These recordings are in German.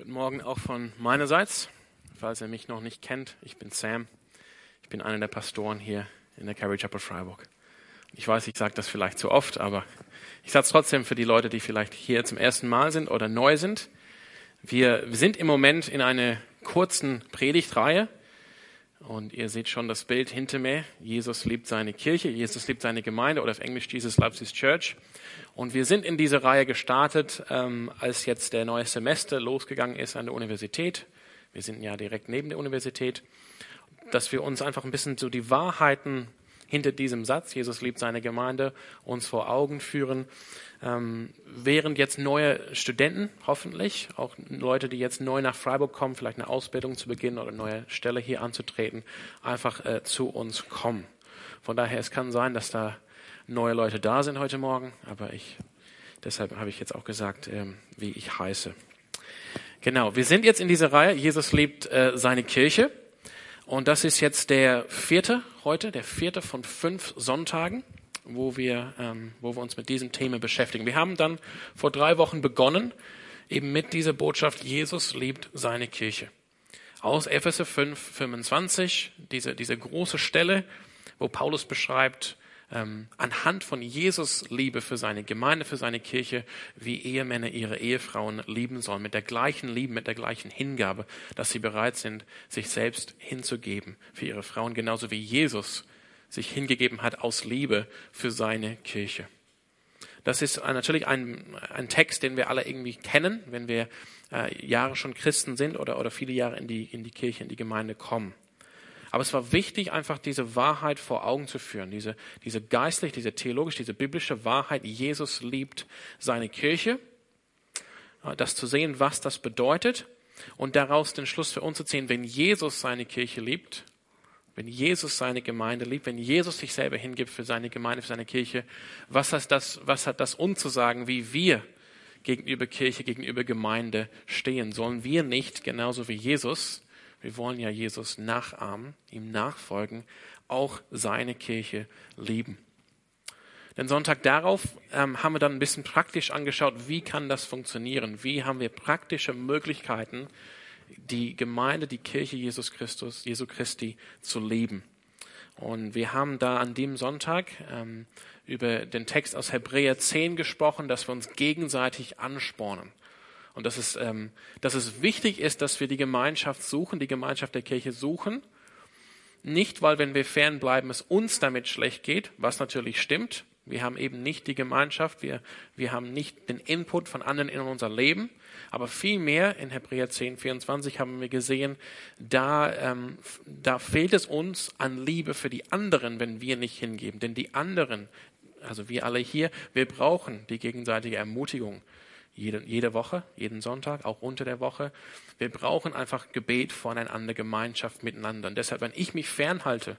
Guten Morgen auch von meinerseits. Falls ihr mich noch nicht kennt, ich bin Sam. Ich bin einer der Pastoren hier in der Carrie Chapel Freiburg. Ich weiß, ich sage das vielleicht zu oft, aber ich sage es trotzdem für die Leute, die vielleicht hier zum ersten Mal sind oder neu sind. Wir sind im Moment in einer kurzen Predigtreihe und ihr seht schon das Bild hinter mir. Jesus liebt seine Kirche, Jesus liebt seine Gemeinde oder auf Englisch Jesus loves his church. Und wir sind in diese Reihe gestartet, ähm, als jetzt der neue Semester losgegangen ist an der Universität. Wir sind ja direkt neben der Universität, dass wir uns einfach ein bisschen so die Wahrheiten hinter diesem Satz, Jesus liebt seine Gemeinde, uns vor Augen führen. Ähm, während jetzt neue Studenten, hoffentlich, auch Leute, die jetzt neu nach Freiburg kommen, vielleicht eine Ausbildung zu beginnen oder eine neue Stelle hier anzutreten, einfach äh, zu uns kommen. Von daher, es kann sein, dass da neue Leute da sind heute Morgen, aber ich, deshalb habe ich jetzt auch gesagt, ähm, wie ich heiße. Genau, wir sind jetzt in dieser Reihe, Jesus liebt äh, seine Kirche. Und das ist jetzt der vierte heute, der vierte von fünf Sonntagen, wo wir, ähm, wo wir uns mit diesem Thema beschäftigen. Wir haben dann vor drei Wochen begonnen, eben mit dieser Botschaft, Jesus liebt seine Kirche. Aus Epheser 5, 25, diese, diese große Stelle, wo Paulus beschreibt, ähm, anhand von Jesus Liebe für seine Gemeinde, für seine Kirche, wie Ehemänner ihre Ehefrauen lieben sollen, mit der gleichen Liebe, mit der gleichen Hingabe, dass sie bereit sind, sich selbst hinzugeben für ihre Frauen, genauso wie Jesus sich hingegeben hat aus Liebe für seine Kirche. Das ist natürlich ein, ein Text, den wir alle irgendwie kennen, wenn wir äh, Jahre schon Christen sind oder, oder viele Jahre in die, in die Kirche, in die Gemeinde kommen. Aber es war wichtig, einfach diese Wahrheit vor Augen zu führen, diese, diese geistlich, diese theologisch, diese biblische Wahrheit. Jesus liebt seine Kirche, das zu sehen, was das bedeutet und daraus den Schluss für uns zu ziehen, wenn Jesus seine Kirche liebt, wenn Jesus seine Gemeinde liebt, wenn Jesus sich selber hingibt für seine Gemeinde, für seine Kirche, was hat das, was hat das uns zu sagen, wie wir gegenüber Kirche, gegenüber Gemeinde stehen? Sollen wir nicht, genauso wie Jesus, wir wollen ja Jesus nachahmen, ihm nachfolgen, auch seine Kirche lieben. Den Sonntag darauf ähm, haben wir dann ein bisschen praktisch angeschaut, wie kann das funktionieren? Wie haben wir praktische Möglichkeiten, die Gemeinde, die Kirche Jesus Christus, Jesu Christi zu leben? Und wir haben da an dem Sonntag ähm, über den Text aus Hebräer 10 gesprochen, dass wir uns gegenseitig anspornen. Und dass es, ähm, dass es wichtig ist, dass wir die Gemeinschaft suchen, die Gemeinschaft der Kirche suchen. Nicht, weil wenn wir fernbleiben, es uns damit schlecht geht, was natürlich stimmt. Wir haben eben nicht die Gemeinschaft, wir, wir haben nicht den Input von anderen in unser Leben. Aber vielmehr in Hebräer 10, 24 haben wir gesehen, da, ähm, da fehlt es uns an Liebe für die anderen, wenn wir nicht hingeben. Denn die anderen, also wir alle hier, wir brauchen die gegenseitige Ermutigung jede, jede Woche, jeden Sonntag, auch unter der Woche. Wir brauchen einfach Gebet voneinander, Gemeinschaft miteinander. Und deshalb, wenn ich mich fernhalte,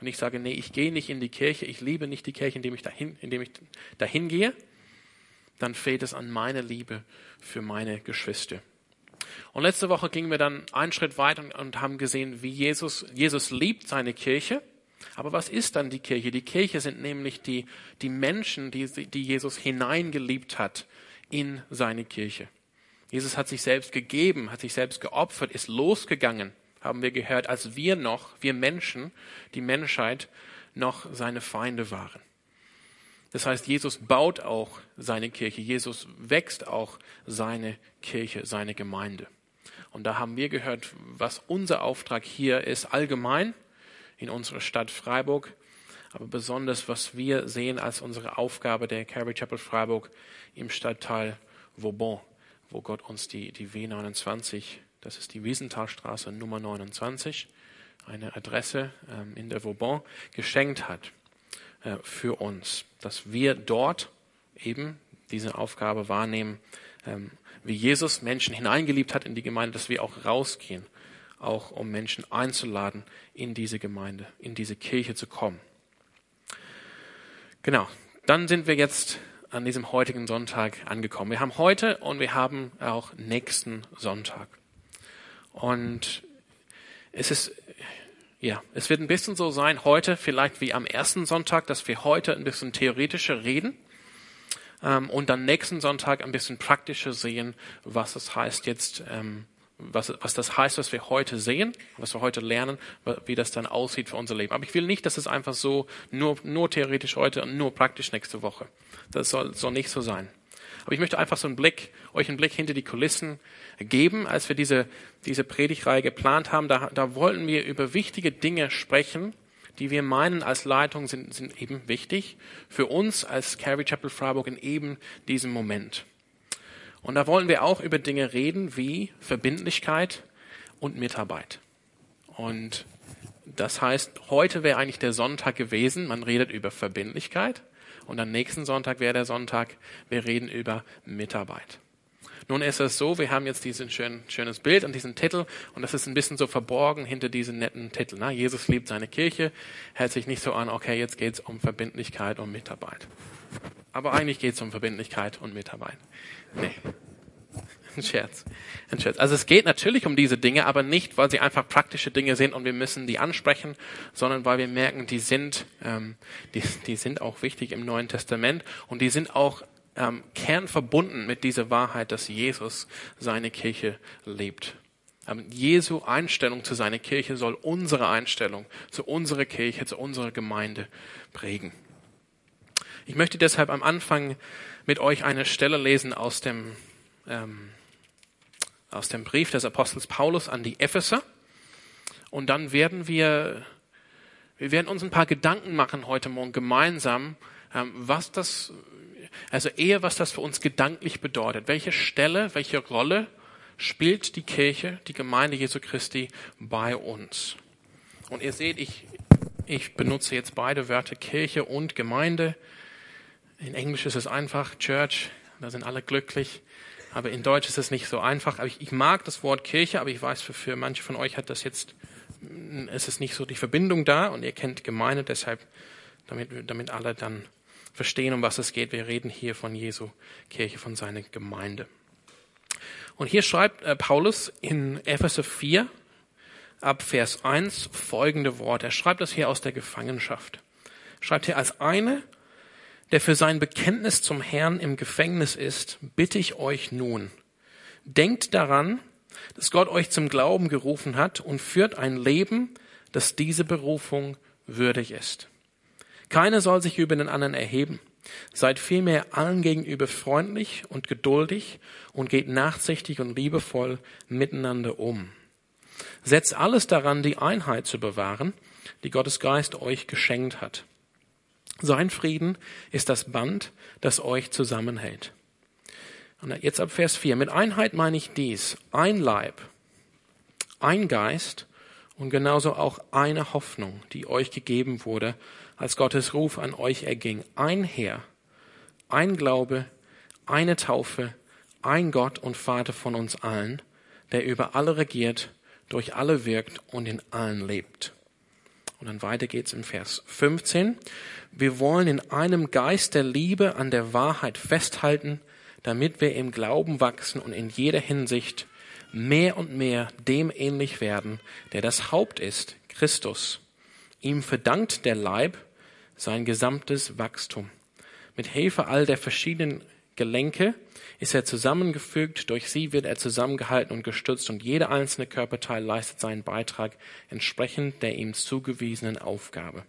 wenn ich sage, nee, ich gehe nicht in die Kirche, ich liebe nicht die Kirche, indem ich dahin, indem ich dahin gehe, dann fehlt es an meiner Liebe für meine Geschwister. Und letzte Woche gingen wir dann einen Schritt weiter und, und haben gesehen, wie Jesus, Jesus liebt seine Kirche. Aber was ist dann die Kirche? Die Kirche sind nämlich die, die Menschen, die, die Jesus hineingeliebt hat in seine Kirche. Jesus hat sich selbst gegeben, hat sich selbst geopfert, ist losgegangen, haben wir gehört, als wir noch, wir Menschen, die Menschheit, noch seine Feinde waren. Das heißt, Jesus baut auch seine Kirche, Jesus wächst auch seine Kirche, seine Gemeinde. Und da haben wir gehört, was unser Auftrag hier ist, allgemein in unserer Stadt Freiburg, aber besonders, was wir sehen als unsere Aufgabe der Calvary Chapel Freiburg im Stadtteil Vauban, wo Gott uns die, die W29, das ist die Wiesenthalstraße Nummer 29, eine Adresse ähm, in der Vauban, geschenkt hat äh, für uns, dass wir dort eben diese Aufgabe wahrnehmen, ähm, wie Jesus Menschen hineingeliebt hat in die Gemeinde, dass wir auch rausgehen, auch um Menschen einzuladen, in diese Gemeinde, in diese Kirche zu kommen. Genau. Dann sind wir jetzt an diesem heutigen Sonntag angekommen. Wir haben heute und wir haben auch nächsten Sonntag. Und es ist, ja, es wird ein bisschen so sein heute, vielleicht wie am ersten Sonntag, dass wir heute ein bisschen theoretischer reden. ähm, und dann nächsten Sonntag ein bisschen praktischer sehen, was es heißt jetzt, ähm, was, was das heißt, was wir heute sehen, was wir heute lernen, wie das dann aussieht für unser Leben. Aber ich will nicht, dass es einfach so nur, nur theoretisch heute und nur praktisch nächste Woche. Das soll, soll nicht so sein. Aber ich möchte einfach so einen Blick, euch einen Blick hinter die Kulissen geben. Als wir diese, diese Predigreihe geplant haben, da, da wollten wir über wichtige Dinge sprechen, die wir meinen als Leitung sind, sind eben wichtig für uns als Calvary Chapel Freiburg in eben diesem Moment. Und da wollen wir auch über Dinge reden wie Verbindlichkeit und Mitarbeit. Und das heißt, heute wäre eigentlich der Sonntag gewesen, man redet über Verbindlichkeit und am nächsten Sonntag wäre der Sonntag, wir reden über Mitarbeit. Nun ist es so, wir haben jetzt diesen schön, schönes Bild und diesen Titel und das ist ein bisschen so verborgen hinter diesen netten Titel. Na, Jesus liebt seine Kirche, hält sich nicht so an, okay, jetzt geht's um Verbindlichkeit und Mitarbeit. Aber eigentlich geht's um Verbindlichkeit und Mitarbeit. Nee. Ein Scherz. Ein Scherz. Also es geht natürlich um diese Dinge, aber nicht, weil sie einfach praktische Dinge sind und wir müssen die ansprechen, sondern weil wir merken, die sind, ähm, die, die sind auch wichtig im Neuen Testament und die sind auch ähm, kernverbunden mit dieser Wahrheit, dass Jesus seine Kirche lebt. Ähm, Jesu Einstellung zu seiner Kirche soll unsere Einstellung zu unserer Kirche, zu unserer Gemeinde prägen. Ich möchte deshalb am Anfang mit euch eine Stelle lesen aus dem, ähm, aus dem Brief des Apostels Paulus an die Epheser. Und dann werden wir, wir werden uns ein paar Gedanken machen heute Morgen gemeinsam, ähm, was das also eher, was das für uns gedanklich bedeutet. Welche Stelle, welche Rolle spielt die Kirche, die Gemeinde Jesu Christi bei uns? Und ihr seht, ich, ich benutze jetzt beide Wörter Kirche und Gemeinde. In Englisch ist es einfach Church, da sind alle glücklich. Aber in Deutsch ist es nicht so einfach. Aber ich, ich mag das Wort Kirche, aber ich weiß, für, für manche von euch hat das jetzt, es ist nicht so die Verbindung da und ihr kennt Gemeinde, deshalb, damit, damit alle dann verstehen, um was es geht. Wir reden hier von Jesu Kirche, von seiner Gemeinde. Und hier schreibt äh, Paulus in Epheser 4 ab Vers 1 folgende Worte. Er schreibt das hier aus der Gefangenschaft. Schreibt hier als eine, der für sein Bekenntnis zum Herrn im Gefängnis ist, bitte ich euch nun, denkt daran, dass Gott euch zum Glauben gerufen hat und führt ein Leben, das diese Berufung würdig ist. Keiner soll sich über den anderen erheben. Seid vielmehr allen gegenüber freundlich und geduldig und geht nachsichtig und liebevoll miteinander um. Setzt alles daran, die Einheit zu bewahren, die Gottes Geist euch geschenkt hat. Sein Frieden ist das Band, das euch zusammenhält. Und jetzt ab Vers 4. Mit Einheit meine ich dies. Ein Leib, ein Geist und genauso auch eine Hoffnung, die euch gegeben wurde, als Gottes Ruf an euch erging. Ein Herr, ein Glaube, eine Taufe, ein Gott und Vater von uns allen, der über alle regiert, durch alle wirkt und in allen lebt. Und dann weiter geht's im Vers 15. Wir wollen in einem Geist der Liebe an der Wahrheit festhalten, damit wir im Glauben wachsen und in jeder Hinsicht mehr und mehr dem ähnlich werden, der das Haupt ist, Christus. Ihm verdankt der Leib sein gesamtes Wachstum. Mit Hilfe all der verschiedenen Gelenke ist er zusammengefügt, durch sie wird er zusammengehalten und gestützt und jeder einzelne Körperteil leistet seinen Beitrag entsprechend der ihm zugewiesenen Aufgabe.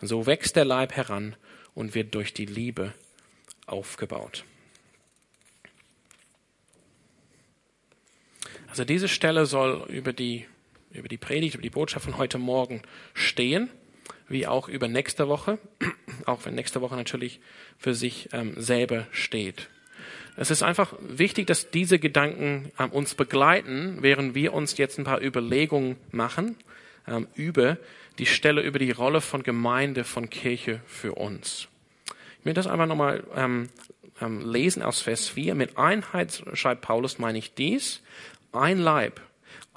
So wächst der Leib heran und wird durch die Liebe aufgebaut. Also diese Stelle soll über die, über die Predigt, über die Botschaft von heute Morgen stehen wie auch über nächste Woche, auch wenn nächste Woche natürlich für sich ähm, selber steht. Es ist einfach wichtig, dass diese Gedanken ähm, uns begleiten, während wir uns jetzt ein paar Überlegungen machen ähm, über die Stelle, über die Rolle von Gemeinde, von Kirche für uns. Ich will das einfach nochmal ähm, ähm, lesen aus Vers 4. Mit Einheit, schreibt Paulus, meine ich dies, ein Leib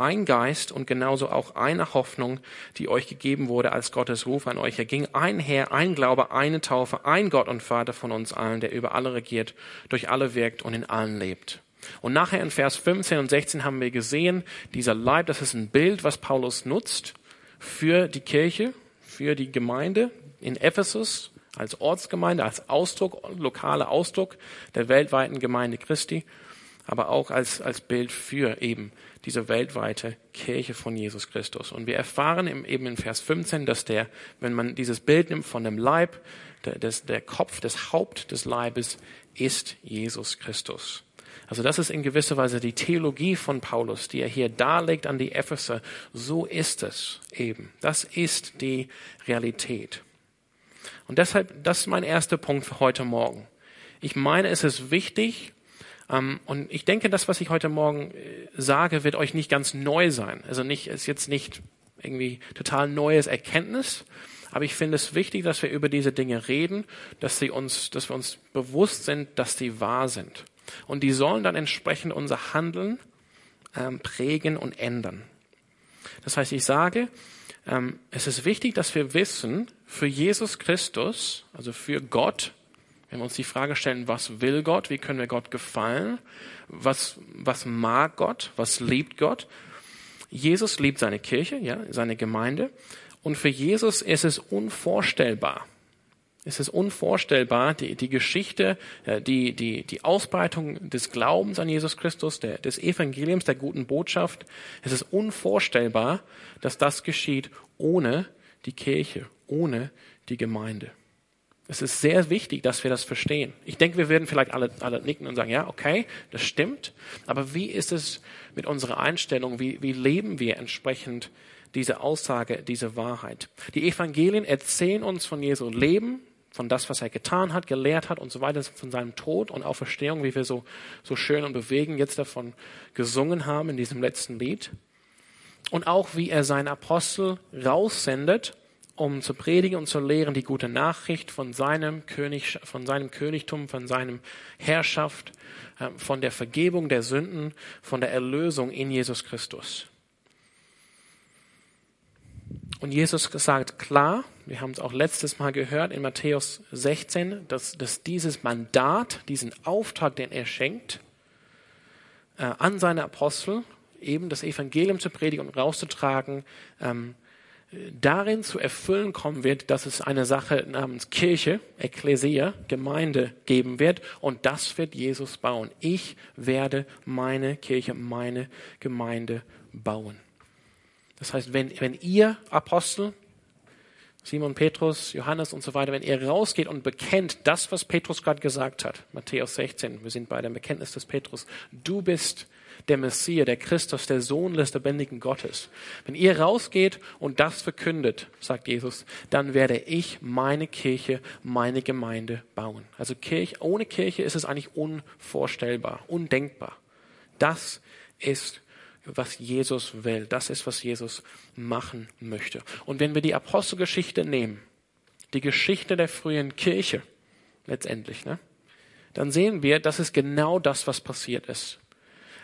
ein Geist und genauso auch eine Hoffnung, die euch gegeben wurde, als Gottes Ruf an euch erging. Ein Herr, ein Glaube, eine Taufe, ein Gott und Vater von uns allen, der über alle regiert, durch alle wirkt und in allen lebt. Und nachher in Vers 15 und 16 haben wir gesehen, dieser Leib, das ist ein Bild, was Paulus nutzt für die Kirche, für die Gemeinde in Ephesus, als Ortsgemeinde, als Ausdruck, lokaler Ausdruck der weltweiten Gemeinde Christi, aber auch als, als Bild für eben diese weltweite Kirche von Jesus Christus. Und wir erfahren eben in Vers 15, dass der, wenn man dieses Bild nimmt von dem Leib, der, des, der Kopf, des Haupt des Leibes ist Jesus Christus. Also das ist in gewisser Weise die Theologie von Paulus, die er hier darlegt an die Epheser. So ist es eben. Das ist die Realität. Und deshalb, das ist mein erster Punkt für heute Morgen. Ich meine, es ist wichtig, und ich denke, das, was ich heute Morgen äh, sage, wird euch nicht ganz neu sein. Also nicht, ist jetzt nicht irgendwie total neues Erkenntnis, aber ich finde es wichtig, dass wir über diese Dinge reden, dass sie uns, dass wir uns bewusst sind, dass sie wahr sind. Und die sollen dann entsprechend unser Handeln ähm, prägen und ändern. Das heißt, ich sage, ähm, es ist wichtig, dass wir wissen, für Jesus Christus, also für Gott, wenn wir uns die Frage stellen, was will Gott, wie können wir Gott gefallen, was, was mag Gott, was liebt Gott. Jesus liebt seine Kirche, ja, seine Gemeinde. Und für Jesus ist es unvorstellbar, es ist unvorstellbar, die, die Geschichte, äh, die, die, die Ausbreitung des Glaubens an Jesus Christus, der, des Evangeliums, der guten Botschaft. Es ist unvorstellbar, dass das geschieht ohne die Kirche, ohne die Gemeinde. Es ist sehr wichtig, dass wir das verstehen. Ich denke, wir werden vielleicht alle, alle nicken und sagen, ja, okay, das stimmt. Aber wie ist es mit unserer Einstellung? Wie, wie leben wir entsprechend diese Aussage, diese Wahrheit? Die Evangelien erzählen uns von Jesu Leben, von das, was er getan hat, gelehrt hat und so weiter, von seinem Tod und Auferstehung, wie wir so, so schön und bewegen jetzt davon gesungen haben in diesem letzten Lied. Und auch wie er seinen Apostel raussendet, um zu predigen und zu lehren die gute Nachricht von seinem König, von seinem Königtum, von seinem Herrschaft, äh, von der Vergebung der Sünden, von der Erlösung in Jesus Christus. Und Jesus sagt klar, wir haben es auch letztes Mal gehört in Matthäus 16, dass, dass dieses Mandat, diesen Auftrag, den er schenkt, äh, an seine Apostel, eben das Evangelium zu predigen und rauszutragen, ähm, darin zu erfüllen kommen wird, dass es eine Sache namens Kirche, Ekklesia, Gemeinde geben wird und das wird Jesus bauen. Ich werde meine Kirche, meine Gemeinde bauen. Das heißt, wenn, wenn ihr Apostel, Simon, Petrus, Johannes und so weiter, wenn ihr rausgeht und bekennt das, was Petrus gerade gesagt hat, Matthäus 16, wir sind bei dem Bekenntnis des Petrus, du bist der Messias, der Christus, der Sohn des lebendigen Gottes. Wenn ihr rausgeht und das verkündet, sagt Jesus, dann werde ich meine Kirche, meine Gemeinde bauen. Also Kirche, ohne Kirche ist es eigentlich unvorstellbar, undenkbar. Das ist was Jesus will. Das ist, was Jesus machen möchte. Und wenn wir die Apostelgeschichte nehmen, die Geschichte der frühen Kirche letztendlich, ne, dann sehen wir, das ist genau das, was passiert ist.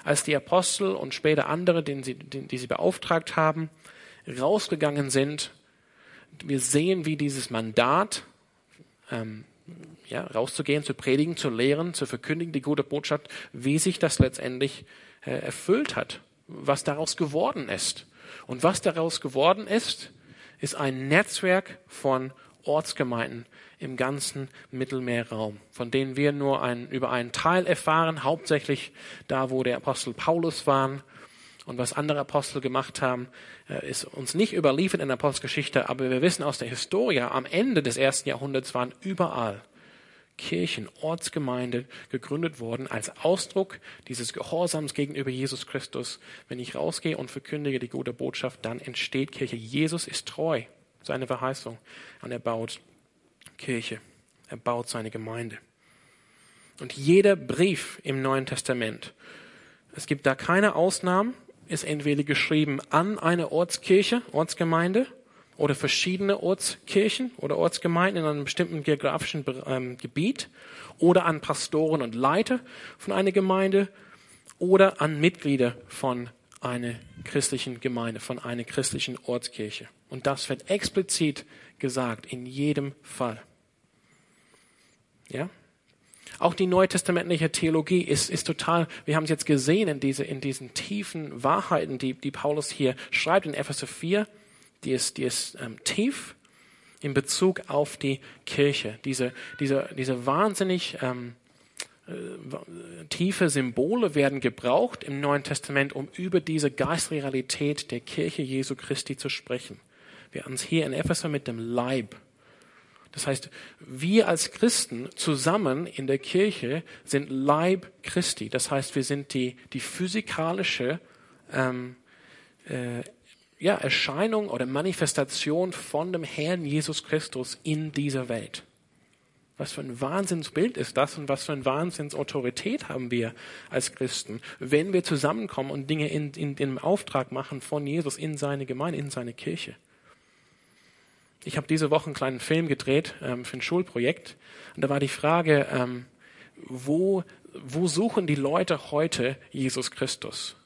Als die Apostel und später andere, den sie, den, die sie beauftragt haben, rausgegangen sind, wir sehen, wie dieses Mandat, ähm, ja, rauszugehen, zu predigen, zu lehren, zu verkündigen, die gute Botschaft, wie sich das letztendlich äh, erfüllt hat was daraus geworden ist. Und was daraus geworden ist, ist ein Netzwerk von Ortsgemeinden im ganzen Mittelmeerraum, von denen wir nur ein, über einen Teil erfahren, hauptsächlich da, wo der Apostel Paulus war. Und was andere Apostel gemacht haben, äh, ist uns nicht überliefert in der Apostelgeschichte, aber wir wissen aus der Historie, am Ende des ersten Jahrhunderts waren überall Kirchen, Ortsgemeinde gegründet worden als Ausdruck dieses Gehorsams gegenüber Jesus Christus. Wenn ich rausgehe und verkündige die gute Botschaft, dann entsteht Kirche. Jesus ist treu, seine Verheißung. Und er baut Kirche. Er baut seine Gemeinde. Und jeder Brief im Neuen Testament, es gibt da keine Ausnahmen, ist entweder geschrieben an eine Ortskirche, Ortsgemeinde oder verschiedene Ortskirchen oder Ortsgemeinden in einem bestimmten geografischen ähm, Gebiet oder an Pastoren und Leiter von einer Gemeinde oder an Mitglieder von einer christlichen Gemeinde, von einer christlichen Ortskirche. Und das wird explizit gesagt in jedem Fall. Ja? Auch die neutestamentliche Theologie ist, ist total, wir haben es jetzt gesehen in, diese, in diesen tiefen Wahrheiten, die, die Paulus hier schreibt in Epheser 4, die ist, die ist ähm, tief in Bezug auf die Kirche. Diese, diese, diese wahnsinnig ähm, äh, tiefe Symbole werden gebraucht im Neuen Testament, um über diese Geistrealität der Kirche Jesu Christi zu sprechen. Wir es hier in Epheser mit dem Leib. Das heißt, wir als Christen zusammen in der Kirche sind Leib Christi. Das heißt, wir sind die, die physikalische ähm, äh, ja, Erscheinung oder Manifestation von dem Herrn Jesus Christus in dieser Welt. Was für ein Wahnsinnsbild ist das und was für eine Wahnsinnsautorität haben wir als Christen, wenn wir zusammenkommen und Dinge in, in, in Auftrag machen von Jesus in seine Gemeinde, in seine Kirche. Ich habe diese Woche einen kleinen Film gedreht ähm, für ein Schulprojekt und da war die Frage, ähm, wo, wo suchen die Leute heute Jesus Christus?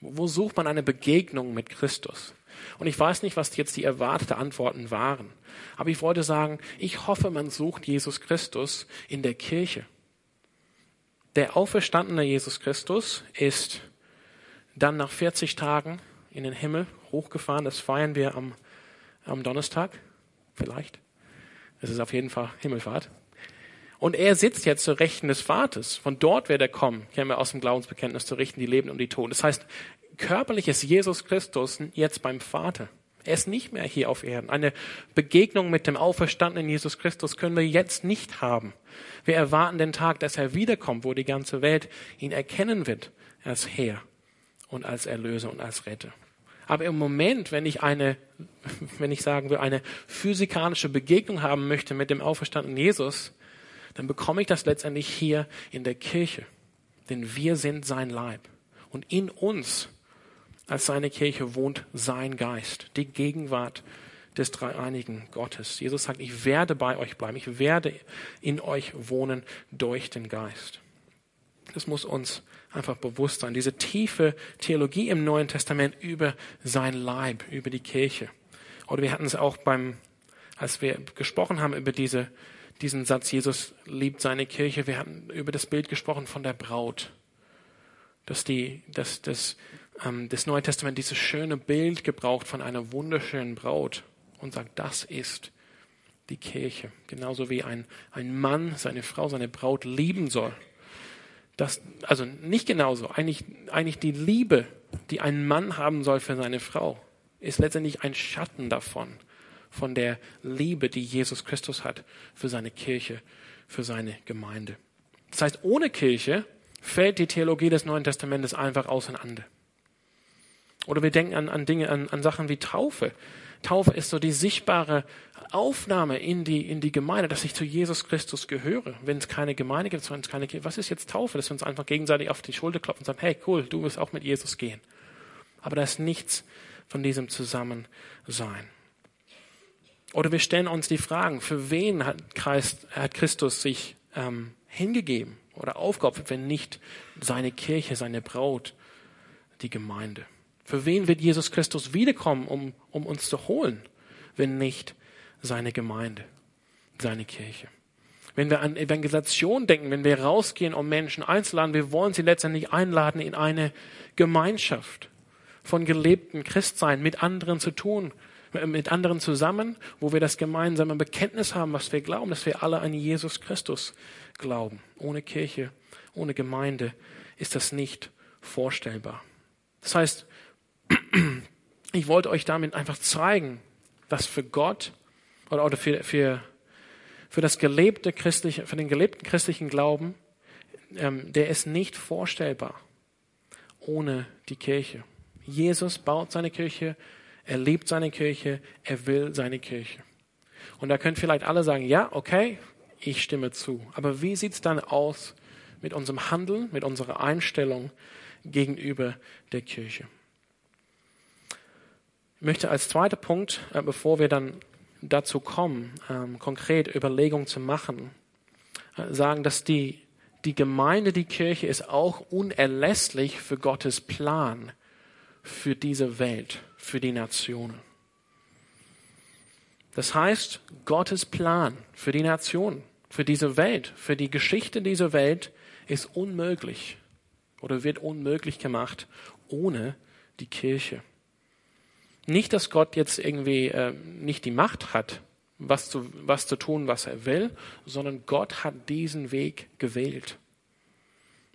Wo sucht man eine Begegnung mit Christus? Und ich weiß nicht, was jetzt die erwarteten Antworten waren. Aber ich wollte sagen, ich hoffe, man sucht Jesus Christus in der Kirche. Der auferstandene Jesus Christus ist dann nach 40 Tagen in den Himmel hochgefahren. Das feiern wir am, am Donnerstag, vielleicht. Es ist auf jeden Fall Himmelfahrt. Und er sitzt jetzt zur Rechten des Vaters. Von dort wird er kommen, kennen wir aus dem Glaubensbekenntnis, zu richten die Leben und die Toten. Das heißt, körperlich ist Jesus Christus jetzt beim Vater. Er ist nicht mehr hier auf Erden. Eine Begegnung mit dem auferstandenen Jesus Christus können wir jetzt nicht haben. Wir erwarten den Tag, dass er wiederkommt, wo die ganze Welt ihn erkennen wird als Herr und als Erlöser und als Retter. Aber im Moment, wenn ich eine, wenn ich sagen will, eine physikalische Begegnung haben möchte mit dem auferstandenen Jesus, dann bekomme ich das letztendlich hier in der Kirche. Denn wir sind sein Leib. Und in uns als seine Kirche wohnt sein Geist, die Gegenwart des dreieinigen Gottes. Jesus sagt, ich werde bei euch bleiben, ich werde in euch wohnen durch den Geist. Das muss uns einfach bewusst sein. Diese tiefe Theologie im Neuen Testament über sein Leib, über die Kirche. Oder wir hatten es auch beim, als wir gesprochen haben über diese diesen Satz, Jesus liebt seine Kirche. Wir hatten über das Bild gesprochen von der Braut. Dass, die, dass, dass ähm, das Neue Testament dieses schöne Bild gebraucht von einer wunderschönen Braut und sagt, das ist die Kirche. Genauso wie ein, ein Mann seine Frau, seine Braut lieben soll. Das, also nicht genauso. Eigentlich, eigentlich die Liebe, die ein Mann haben soll für seine Frau, ist letztendlich ein Schatten davon von der Liebe, die Jesus Christus hat für seine Kirche, für seine Gemeinde. Das heißt, ohne Kirche fällt die Theologie des Neuen Testamentes einfach auseinander. Oder wir denken an, an Dinge, an, an Sachen wie Taufe. Taufe ist so die sichtbare Aufnahme in die, in die Gemeinde, dass ich zu Jesus Christus gehöre. Wenn es keine Gemeinde gibt, wenn es keine was ist jetzt Taufe? Dass wir uns einfach gegenseitig auf die Schulter klopfen und sagen, hey, cool, du wirst auch mit Jesus gehen. Aber da ist nichts von diesem Zusammensein. Oder wir stellen uns die Fragen, für wen hat Christus sich ähm, hingegeben oder aufgeopfert, wenn nicht seine Kirche, seine Braut, die Gemeinde? Für wen wird Jesus Christus wiederkommen, um, um uns zu holen, wenn nicht seine Gemeinde, seine Kirche? Wenn wir an Evangelisation denken, wenn wir rausgehen, um Menschen einzuladen, wir wollen sie letztendlich einladen in eine Gemeinschaft von gelebten Christsein mit anderen zu tun, mit anderen zusammen, wo wir das gemeinsame Bekenntnis haben, was wir glauben, dass wir alle an Jesus Christus glauben. Ohne Kirche, ohne Gemeinde ist das nicht vorstellbar. Das heißt, ich wollte euch damit einfach zeigen, dass für Gott oder, für, für, für das gelebte christliche, für den gelebten christlichen Glauben, ähm, der ist nicht vorstellbar ohne die Kirche. Jesus baut seine Kirche, er liebt seine Kirche, er will seine Kirche. Und da können vielleicht alle sagen, ja, okay, ich stimme zu. Aber wie sieht es dann aus mit unserem Handeln, mit unserer Einstellung gegenüber der Kirche? Ich möchte als zweiter Punkt, äh, bevor wir dann dazu kommen, ähm, konkret Überlegungen zu machen, äh, sagen, dass die, die Gemeinde, die Kirche ist auch unerlässlich für Gottes Plan für diese Welt für die Nationen. Das heißt, Gottes Plan für die Nationen, für diese Welt, für die Geschichte dieser Welt ist unmöglich oder wird unmöglich gemacht ohne die Kirche. Nicht, dass Gott jetzt irgendwie äh, nicht die Macht hat, was zu, was zu tun, was er will, sondern Gott hat diesen Weg gewählt.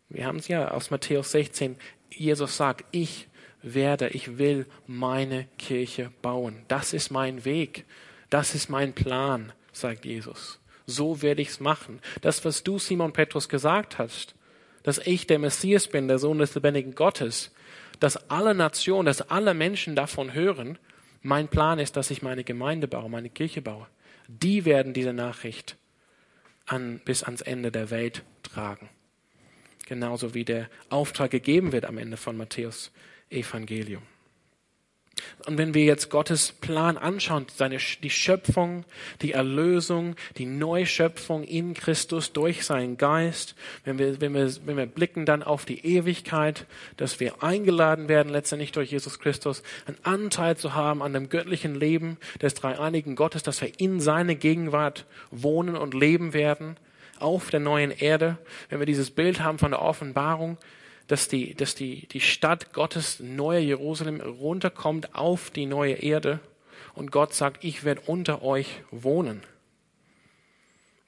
Wir haben es ja aus Matthäus 16. Jesus sagt, ich werde, ich will meine Kirche bauen. Das ist mein Weg. Das ist mein Plan, sagt Jesus. So werde ich es machen. Das, was du, Simon Petrus, gesagt hast, dass ich der Messias bin, der Sohn des lebendigen Gottes, dass alle Nationen, dass alle Menschen davon hören, mein Plan ist, dass ich meine Gemeinde baue, meine Kirche baue. Die werden diese Nachricht an, bis ans Ende der Welt tragen. Genauso wie der Auftrag gegeben wird am Ende von Matthäus Evangelium. Und wenn wir jetzt Gottes Plan anschauen, seine, die Schöpfung, die Erlösung, die Neuschöpfung in Christus durch seinen Geist, wenn wir, wenn wir, wenn wir blicken dann auf die Ewigkeit, dass wir eingeladen werden, letztendlich durch Jesus Christus, einen Anteil zu haben an dem göttlichen Leben des dreieinigen Gottes, dass wir in seine Gegenwart wohnen und leben werden, auf der neuen Erde, wenn wir dieses Bild haben von der Offenbarung, dass die, dass die, die Stadt Gottes, neue Jerusalem, runterkommt auf die neue Erde und Gott sagt, ich werde unter euch wohnen.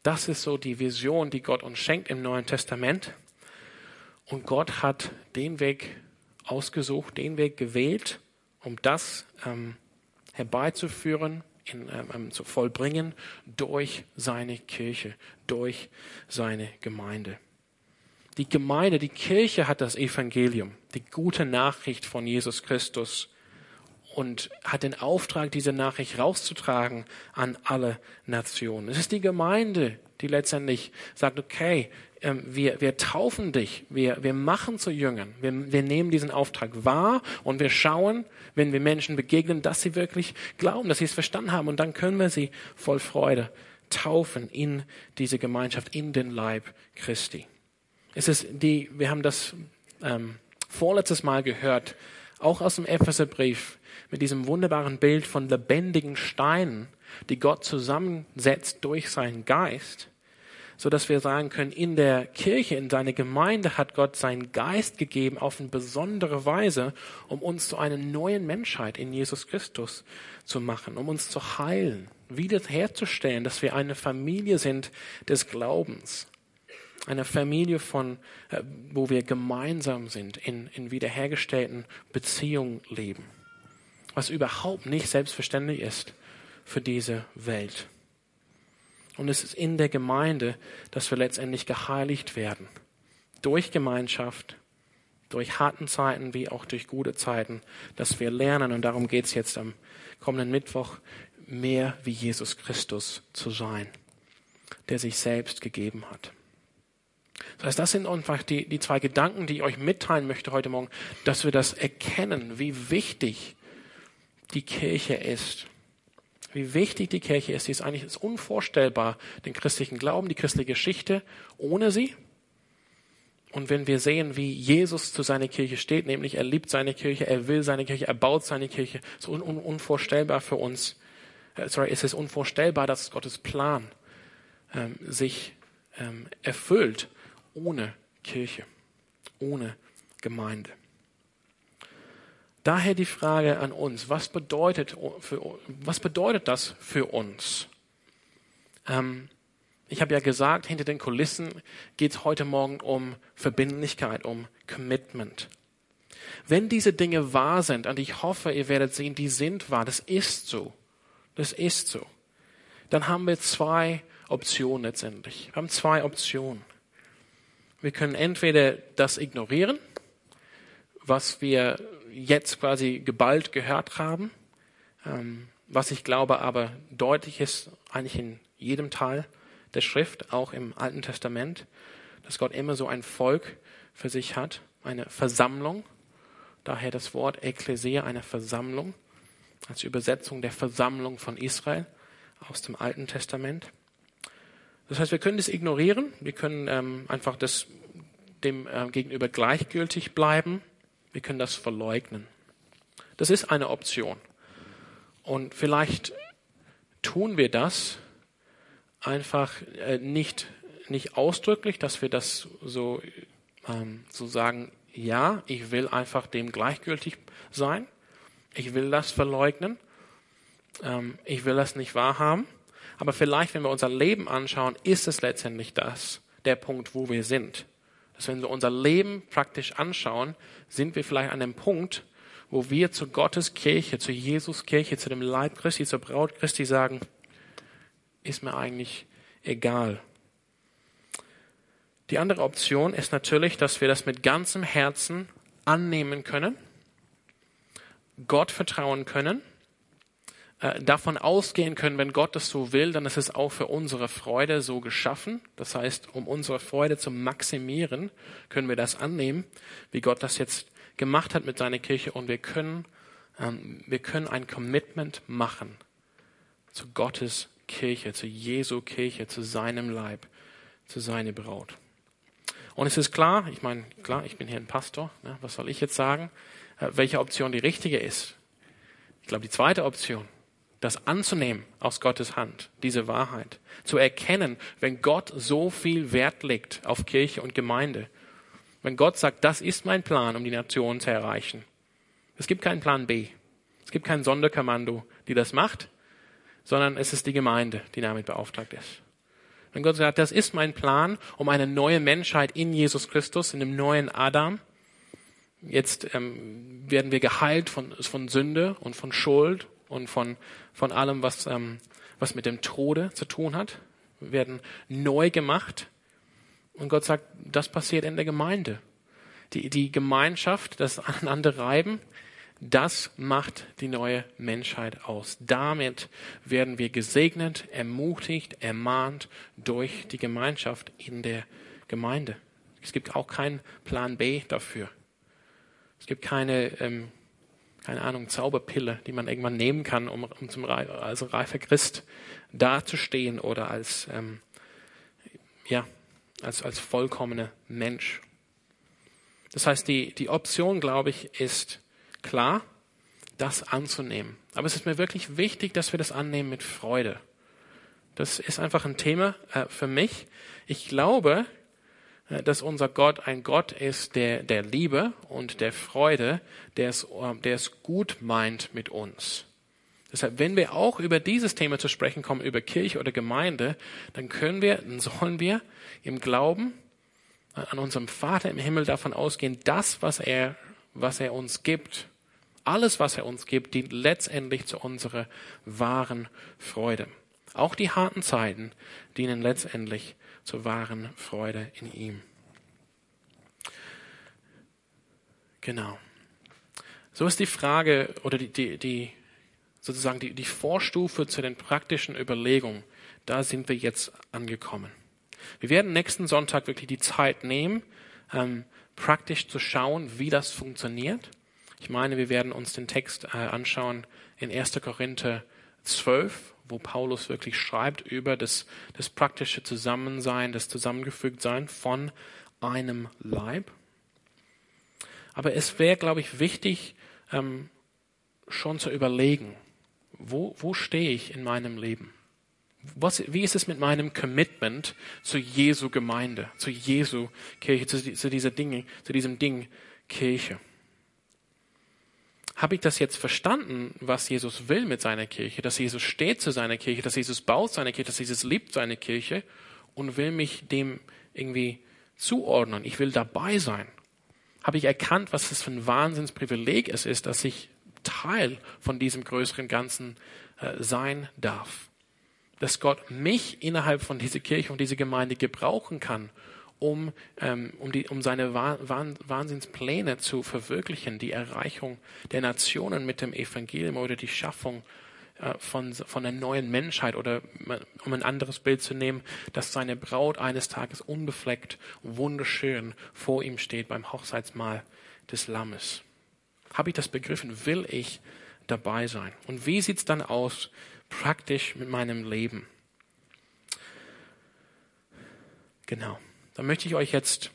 Das ist so die Vision, die Gott uns schenkt im Neuen Testament. Und Gott hat den Weg ausgesucht, den Weg gewählt, um das ähm, herbeizuführen, in, ähm, ähm zu vollbringen durch seine Kirche, durch seine Gemeinde. Die Gemeinde, die Kirche hat das Evangelium, die gute Nachricht von Jesus Christus und hat den Auftrag, diese Nachricht rauszutragen an alle Nationen. Es ist die Gemeinde, die letztendlich sagt, okay, ähm, wir, wir taufen dich, wir, wir machen zu Jüngern, wir, wir nehmen diesen Auftrag wahr und wir schauen, wenn wir Menschen begegnen, dass sie wirklich glauben, dass sie es verstanden haben und dann können wir sie voll Freude taufen in diese Gemeinschaft, in den Leib Christi. Es ist die, wir haben das ähm, vorletztes Mal gehört, auch aus dem Epheserbrief, mit diesem wunderbaren Bild von lebendigen Steinen, die Gott zusammensetzt durch seinen Geist, so dass wir sagen können, in der Kirche, in seiner Gemeinde hat Gott seinen Geist gegeben auf eine besondere Weise, um uns zu einer neuen Menschheit in Jesus Christus zu machen, um uns zu heilen, wiederherzustellen, dass wir eine Familie sind des Glaubens einer Familie von, äh, wo wir gemeinsam sind, in, in wiederhergestellten Beziehungen leben. Was überhaupt nicht selbstverständlich ist für diese Welt. Und es ist in der Gemeinde, dass wir letztendlich geheiligt werden. Durch Gemeinschaft, durch harten Zeiten wie auch durch gute Zeiten, dass wir lernen, und darum geht es jetzt am kommenden Mittwoch, mehr wie Jesus Christus zu sein, der sich selbst gegeben hat. Das heißt, das sind einfach die, die zwei Gedanken, die ich euch mitteilen möchte heute Morgen, dass wir das erkennen, wie wichtig die Kirche ist. Wie wichtig die Kirche ist. Sie ist eigentlich ist unvorstellbar, den christlichen Glauben, die christliche Geschichte ohne sie. Und wenn wir sehen, wie Jesus zu seiner Kirche steht, nämlich er liebt seine Kirche, er will seine Kirche, er baut seine Kirche, ist un, un, unvorstellbar für uns. Äh, sorry, es ist unvorstellbar, dass Gottes Plan ähm, sich ähm, erfüllt ohne Kirche, ohne Gemeinde. Daher die Frage an uns, was bedeutet, für, was bedeutet das für uns? Ähm, ich habe ja gesagt, hinter den Kulissen geht es heute Morgen um Verbindlichkeit, um Commitment. Wenn diese Dinge wahr sind, und ich hoffe, ihr werdet sehen, die sind wahr, das ist so, das ist so, dann haben wir zwei Optionen letztendlich. Wir haben zwei Optionen. Wir können entweder das ignorieren, was wir jetzt quasi geballt gehört haben, ähm, was ich glaube aber deutlich ist, eigentlich in jedem Teil der Schrift, auch im Alten Testament, dass Gott immer so ein Volk für sich hat, eine Versammlung, daher das Wort Ekklesia, eine Versammlung, als Übersetzung der Versammlung von Israel aus dem Alten Testament. Das heißt, wir können das ignorieren, wir können ähm, einfach das dem äh, gegenüber gleichgültig bleiben, wir können das verleugnen. Das ist eine Option. Und vielleicht tun wir das einfach äh, nicht, nicht ausdrücklich, dass wir das so, ähm, so sagen, ja, ich will einfach dem gleichgültig sein, ich will das verleugnen, ähm, ich will das nicht wahrhaben, Aber vielleicht, wenn wir unser Leben anschauen, ist es letztendlich das, der Punkt, wo wir sind. Dass wenn wir unser Leben praktisch anschauen, sind wir vielleicht an dem Punkt, wo wir zu Gottes Kirche, zu Jesus Kirche, zu dem Leib Christi, zur Braut Christi sagen, ist mir eigentlich egal. Die andere Option ist natürlich, dass wir das mit ganzem Herzen annehmen können, Gott vertrauen können, davon ausgehen können, wenn Gott es so will, dann ist es auch für unsere Freude so geschaffen. Das heißt, um unsere Freude zu maximieren, können wir das annehmen, wie Gott das jetzt gemacht hat mit seiner Kirche und wir können, ähm, wir können ein Commitment machen zu Gottes Kirche, zu Jesu Kirche, zu seinem Leib, zu seiner Braut. Und es ist klar, ich meine, klar, ich bin hier ein Pastor, ne, was soll ich jetzt sagen, äh, welche Option die richtige ist? Ich glaube, die zweite Option, das anzunehmen aus Gottes Hand, diese Wahrheit, zu erkennen, wenn Gott so viel Wert legt auf Kirche und Gemeinde, wenn Gott sagt, das ist mein Plan, um die Nation zu erreichen. Es gibt keinen Plan B. Es gibt kein Sonderkommando, die das macht, sondern es ist die Gemeinde, die damit beauftragt ist. Wenn Gott sagt, das ist mein Plan, um eine neue Menschheit in Jesus Christus, in dem neuen Adam, jetzt ähm, werden wir geheilt von, von Sünde und von Schuld und von, von allem, was, ähm, was mit dem Tode zu tun hat. Werden neu gemacht. Und Gott sagt, das passiert in der Gemeinde. Die, die Gemeinschaft, das Aneinanderreiben, das macht die neue Menschheit aus. Damit werden wir gesegnet, ermutigt, ermahnt durch die Gemeinschaft in der Gemeinde. Es gibt auch keinen Plan B dafür. Es gibt keine, ähm, keine Ahnung, Zauberpille, die man irgendwann nehmen kann, um, um zum, als reifer Christ dazustehen oder als, ähm, ja, als, als vollkommener Mensch. Das heißt, die, die Option, glaube ich, ist, klar, das anzunehmen. Aber es ist mir wirklich wichtig, dass wir das annehmen mit Freude. Das ist einfach ein Thema äh, für mich. Ich glaube, dass unser Gott ein Gott ist der, der Liebe und der Freude, der es, äh, der es gut meint mit uns. Deshalb, wenn wir auch über dieses Thema zu sprechen kommen, über Kirche oder Gemeinde, dann können wir, dann sollen wir im Glauben äh, an unserem Vater im Himmel davon ausgehen, das, was er, was er uns gibt, alles, was er uns gibt, dient letztendlich zu unserer wahren Freude. Auch die harten Zeiten dienen letztendlich zur wahren Freude in ihm. Genau. So ist die Frage oder die, die, die sozusagen die, die Vorstufe zu den praktischen Überlegungen. Da sind wir jetzt angekommen. Wir werden nächsten Sonntag wirklich die Zeit nehmen, ähm, praktisch zu schauen, wie das funktioniert. Ich meine, wir werden uns den Text äh, anschauen in 1. Korinther 12, wo Paulus wirklich schreibt über das, das praktische Zusammensein, das Zusammengefügtsein von einem Leib. Aber es wäre, glaube ich, wichtig, ähm, schon zu überlegen, wo, wo stehe ich in meinem Leben? Was, wie ist es mit meinem Commitment zu Jesu Gemeinde, zu Jesu Kirche, zu, zu dieser Dinge, zu diesem Ding Kirche? Habe ich das jetzt verstanden, was Jesus will mit seiner Kirche, dass Jesus steht zu seiner Kirche, dass Jesus baut seine Kirche, dass Jesus liebt seine Kirche und will mich dem irgendwie zuordnen. Ich will dabei sein. Habe ich erkannt, was das für ein Wahnsinnsprivileg es ist, dass ich Teil von diesem größeren Ganzen äh, sein darf. Dass Gott mich innerhalb von dieser Kirche und dieser Gemeinde gebrauchen kann, um, ähm, um, die, um seine Wahnsinnspläne zu verwirklichen, die Erreichung der Nationen mit dem Evangelium oder die Schaffung äh, von, von einer neuen Menschheit oder um ein anderes Bild zu nehmen, dass seine Braut eines Tages unbefleckt, wunderschön vor ihm steht beim Hochzeitsmahl des Lammes. Habe ich das begriffen? Will ich dabei sein? Und wie sieht's dann aus praktisch mit meinem Leben? Genau dann möchte ich euch jetzt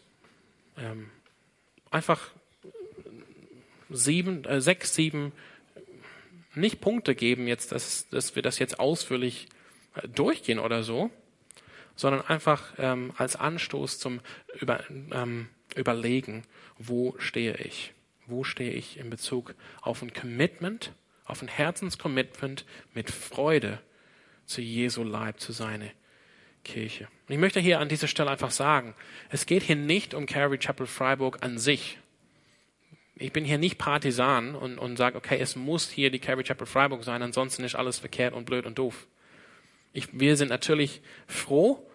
ähm, einfach sieben, äh, sechs, sieben, nicht Punkte geben jetzt, dass, dass wir das jetzt ausführlich äh, durchgehen oder so, sondern einfach ähm, als Anstoß zum Über, ähm, Überlegen, wo stehe ich? Wo stehe ich in Bezug auf ein Commitment, auf ein Herzenscommitment mit Freude zu Jesu Leib, zu seiner Kirche. Und ich möchte hier an dieser Stelle einfach sagen, es geht hier nicht um Calvary Chapel Freiburg an sich. Ich bin hier nicht Partisan und, und sage, okay, es muss hier die Calvary Chapel Freiburg sein, ansonsten ist alles verkehrt und blöd und doof. Ich, wir sind natürlich froh,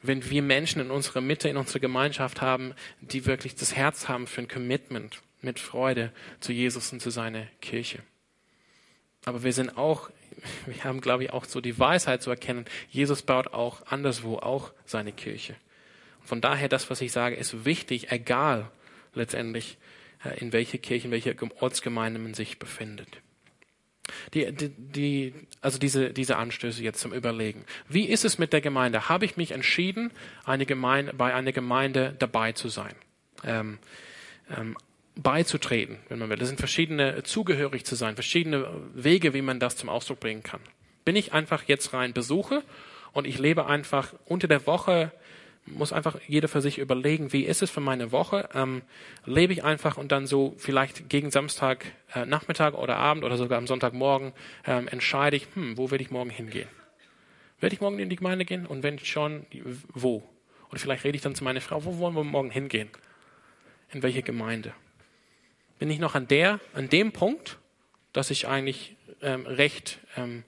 wenn wir Menschen in unserer Mitte, in unserer Gemeinschaft haben, die wirklich das Herz haben für ein Commitment mit Freude zu Jesus und zu seiner Kirche. Aber wir sind auch, wir haben, glaube ich, auch so die Weisheit zu erkennen, Jesus baut auch anderswo auch seine Kirche. Von daher, das, was ich sage, ist wichtig, egal letztendlich, äh, in welcher Kirche, in welcher Ortsgemeinde man sich befindet. Die, die, die, also diese, diese Anstöße jetzt zum Überlegen. Wie ist es mit der Gemeinde? Habe ich mich entschieden, eine Gemeinde, bei einer Gemeinde dabei zu sein? Ähm, ähm, beizutreten, wenn man will. Das sind verschiedene, zugehörig zu sein, verschiedene Wege, wie man das zum Ausdruck bringen kann. Bin ich einfach jetzt rein Besuche und ich lebe einfach unter der Woche muss einfach jeder für sich überlegen, wie ist es für meine Woche? Ähm, lebe ich einfach und dann so vielleicht gegen Samstag äh, Nachmittag oder Abend oder sogar am Sonntagmorgen ähm, entscheide ich, hm, wo werde ich morgen hingehen? Werde ich morgen in die Gemeinde gehen? Und wenn schon, wo? Oder vielleicht rede ich dann zu meiner Frau, wo wollen wir morgen hingehen? In welche Gemeinde? Bin ich noch an der, an dem Punkt, dass ich eigentlich ähm, recht ähm,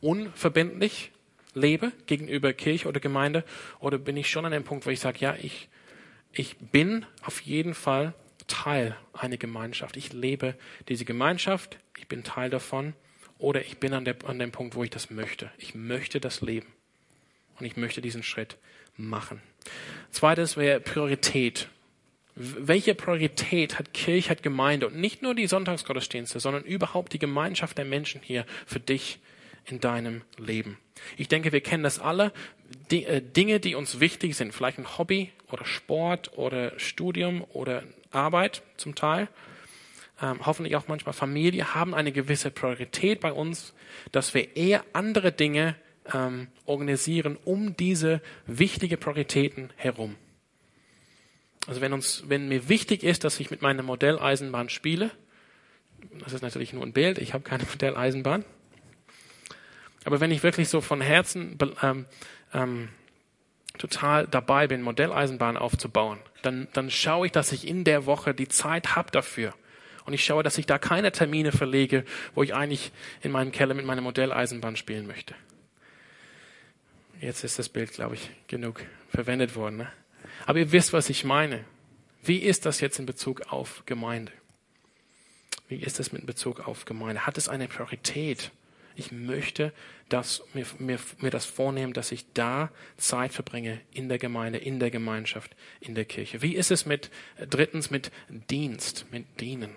unverbindlich lebe gegenüber Kirche oder Gemeinde? Oder bin ich schon an dem Punkt, wo ich sage, ja, ich, ich bin auf jeden Fall Teil einer Gemeinschaft. Ich lebe diese Gemeinschaft, ich bin Teil davon. Oder ich bin an, der, an dem Punkt, wo ich das möchte. Ich möchte das leben. Und ich möchte diesen Schritt machen. Zweites wäre Priorität. Welche Priorität hat Kirche, hat Gemeinde und nicht nur die Sonntagsgottesdienste, sondern überhaupt die Gemeinschaft der Menschen hier für dich in deinem Leben. Ich denke, wir kennen das alle. Die, äh, Dinge, die uns wichtig sind, vielleicht ein Hobby oder Sport oder Studium oder Arbeit zum Teil, ähm, hoffentlich auch manchmal Familie, haben eine gewisse Priorität bei uns, dass wir eher andere Dinge ähm, organisieren um diese wichtige Prioritäten herum. Also wenn uns, wenn mir wichtig ist, dass ich mit meiner Modelleisenbahn spiele, das ist natürlich nur ein Bild, ich habe keine Modelleisenbahn, aber wenn ich wirklich so von Herzen ähm, ähm, total dabei bin, Modelleisenbahn aufzubauen, dann, dann schaue ich, dass ich in der Woche die Zeit habe dafür. Und ich schaue, dass ich da keine Termine verlege, wo ich eigentlich in meinem Keller mit meiner Modelleisenbahn spielen möchte. Jetzt ist das Bild, glaube ich, genug verwendet worden. Ne? Aber ihr wisst, was ich meine. Wie ist das jetzt in Bezug auf Gemeinde? Wie ist das mit Bezug auf Gemeinde? Hat es eine Priorität? Ich möchte dass mir, mir, mir das vornehmen, dass ich da Zeit verbringe in der Gemeinde, in der Gemeinschaft, in der Kirche. Wie ist es mit, drittens, mit Dienst, mit Dienen?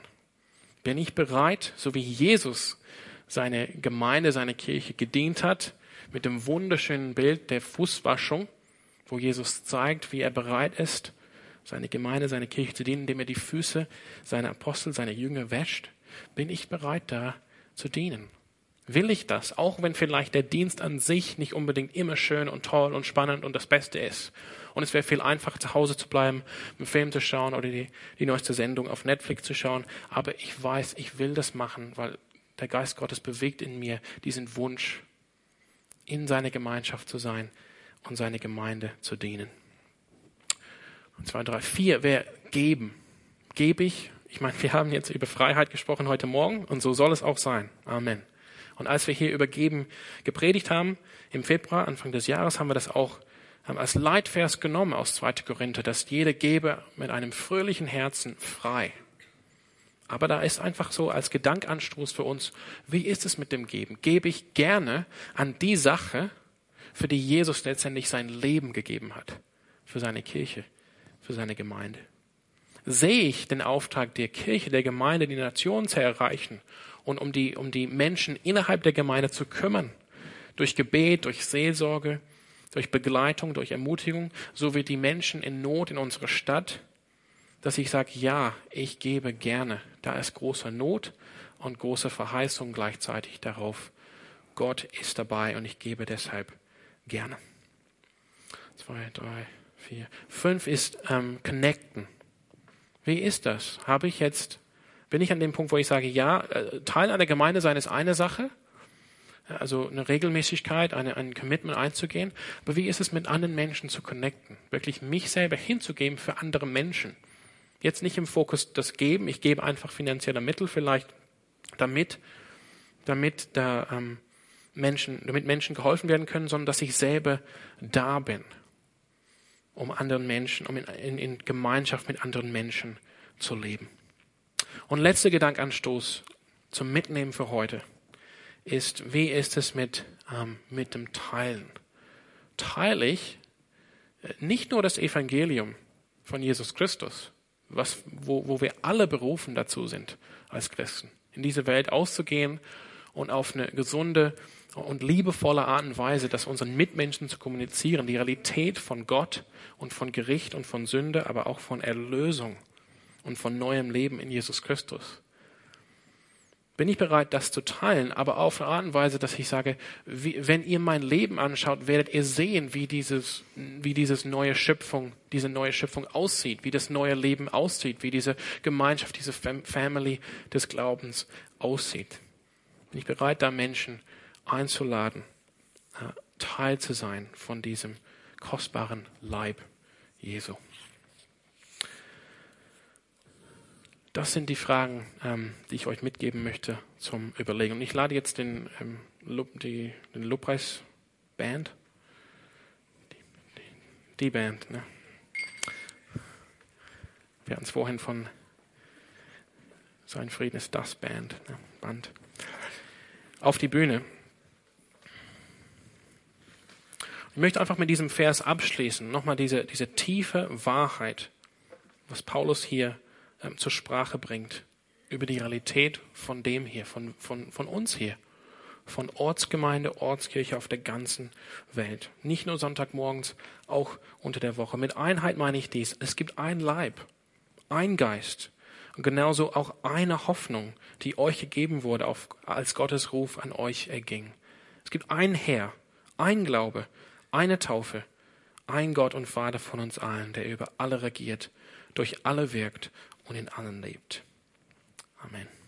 Bin ich bereit, so wie Jesus seine Gemeinde, seine Kirche gedient hat, mit dem wunderschönen Bild der Fußwaschung, wo Jesus zeigt, wie er bereit ist, seine Gemeinde, seine Kirche zu dienen, indem er die Füße seiner Apostel, seiner Jünger wäscht, bin ich bereit, da zu dienen. Will ich das, auch wenn vielleicht der Dienst an sich nicht unbedingt immer schön und toll und spannend und das Beste ist. Und es wäre viel einfacher, zu Hause zu bleiben, einen Film zu schauen oder die, die neueste Sendung auf Netflix zu schauen. Aber ich weiß, ich will das machen, weil der Geist Gottes bewegt in mir diesen Wunsch, in seiner Gemeinschaft zu sein und seine Gemeinde zu dienen. Und zwei, drei, vier wäre geben. Gebe ich. Ich meine, wir haben jetzt über Freiheit gesprochen heute Morgen und so soll es auch sein. Amen. Und als wir hier über Geben gepredigt haben, im Februar, Anfang des Jahres, haben wir das auch als Leitvers genommen aus 2. Korinther, dass jeder gebe mit einem fröhlichen Herzen frei. Aber da ist einfach so als Gedankanstoß für uns, wie ist es mit dem Geben? Gebe ich gerne an die Sache, für die Jesus letztendlich sein Leben gegeben hat, für seine Kirche, für seine Gemeinde? Sehe ich den Auftrag der Kirche, der Gemeinde, die Nation zu erreichen und um die, um die Menschen innerhalb der Gemeinde zu kümmern. Durch Gebet, durch Seelsorge, durch Begleitung, durch Ermutigung, so wie die Menschen in Not in unserer Stadt, dass ich sage, ja, ich gebe gerne. Da ist große Not und große Verheißung gleichzeitig darauf. Gott ist dabei und ich gebe deshalb gerne. Zwei, drei, vier. Fünf ist ähm, connecten. Wie ist das? Habe ich jetzt bin ich an dem Punkt, wo ich sage, ja, äh, Teil einer Gemeinde sein ist eine Sache, also eine Regelmäßigkeit, eine, ein Commitment einzugehen. Aber wie ist es, mit anderen Menschen zu connecten? Wirklich mich selber hinzugeben für andere Menschen. Jetzt nicht im Fokus das Geben, ich gebe einfach finanzielle Mittel vielleicht, damit, damit da ähm, Menschen, damit Menschen geholfen werden können, sondern dass ich selber da bin, um anderen Menschen, um in, in, in Gemeinschaft mit anderen Menschen zu leben. Und letzter Gedankanstoß zum Mitnehmen für heute ist, wie ist es mit, ähm, mit dem Teilen? Teile ich äh, nicht nur das Evangelium von Jesus Christus, was, wo, wo wir alle berufen dazu sind als Christen, in diese Welt auszugehen und auf eine gesunde und liebevolle Art und Weise, das unseren Mitmenschen zu kommunizieren, die Realität von Gott und von Gericht und von Sünde, aber auch von Erlösung und von neuem Leben in Jesus Christus. Bin ich bereit, das zu teilen, aber auf eine Art und Weise, dass ich sage, wie, wenn ihr mein Leben anschaut, werdet ihr sehen, wie dieses, wie dieses neue Schöpfung, diese neue Schöpfung aussieht, wie das neue Leben aussieht, wie diese Gemeinschaft, diese Family des Glaubens aussieht. Bin ich bereit, da Menschen einzuladen, äh, Teil zu sein von diesem kostbaren Leib Jesu. Das sind die Fragen, ähm, die ich euch mitgeben möchte zum Überlegen. Und ich lade jetzt den, ähm, die, den Lobpreis-Band, die, die, Band, ne? Wir hatten es vorhin von Sein Frieden ist das Band, ne? Band, auf die Bühne. Ich möchte einfach mit diesem Vers abschließen, nochmal diese, diese tiefe Wahrheit, was Paulus hier ähm, zur Sprache bringt über die Realität von dem hier, von, von, von uns hier, von Ortsgemeinde, Ortskirche auf der ganzen Welt. Nicht nur Sonntagmorgens, auch unter der Woche. Mit Einheit meine ich dies. Es gibt ein Leib, ein Geist und genauso auch eine Hoffnung, die euch gegeben wurde, auf, als Gottes Ruf an euch erging. Es gibt ein Herr, ein Glaube, eine Taufe, ein Gott und Vater von uns allen, der über alle regiert, durch alle wirkt und in allen lebt. Amen.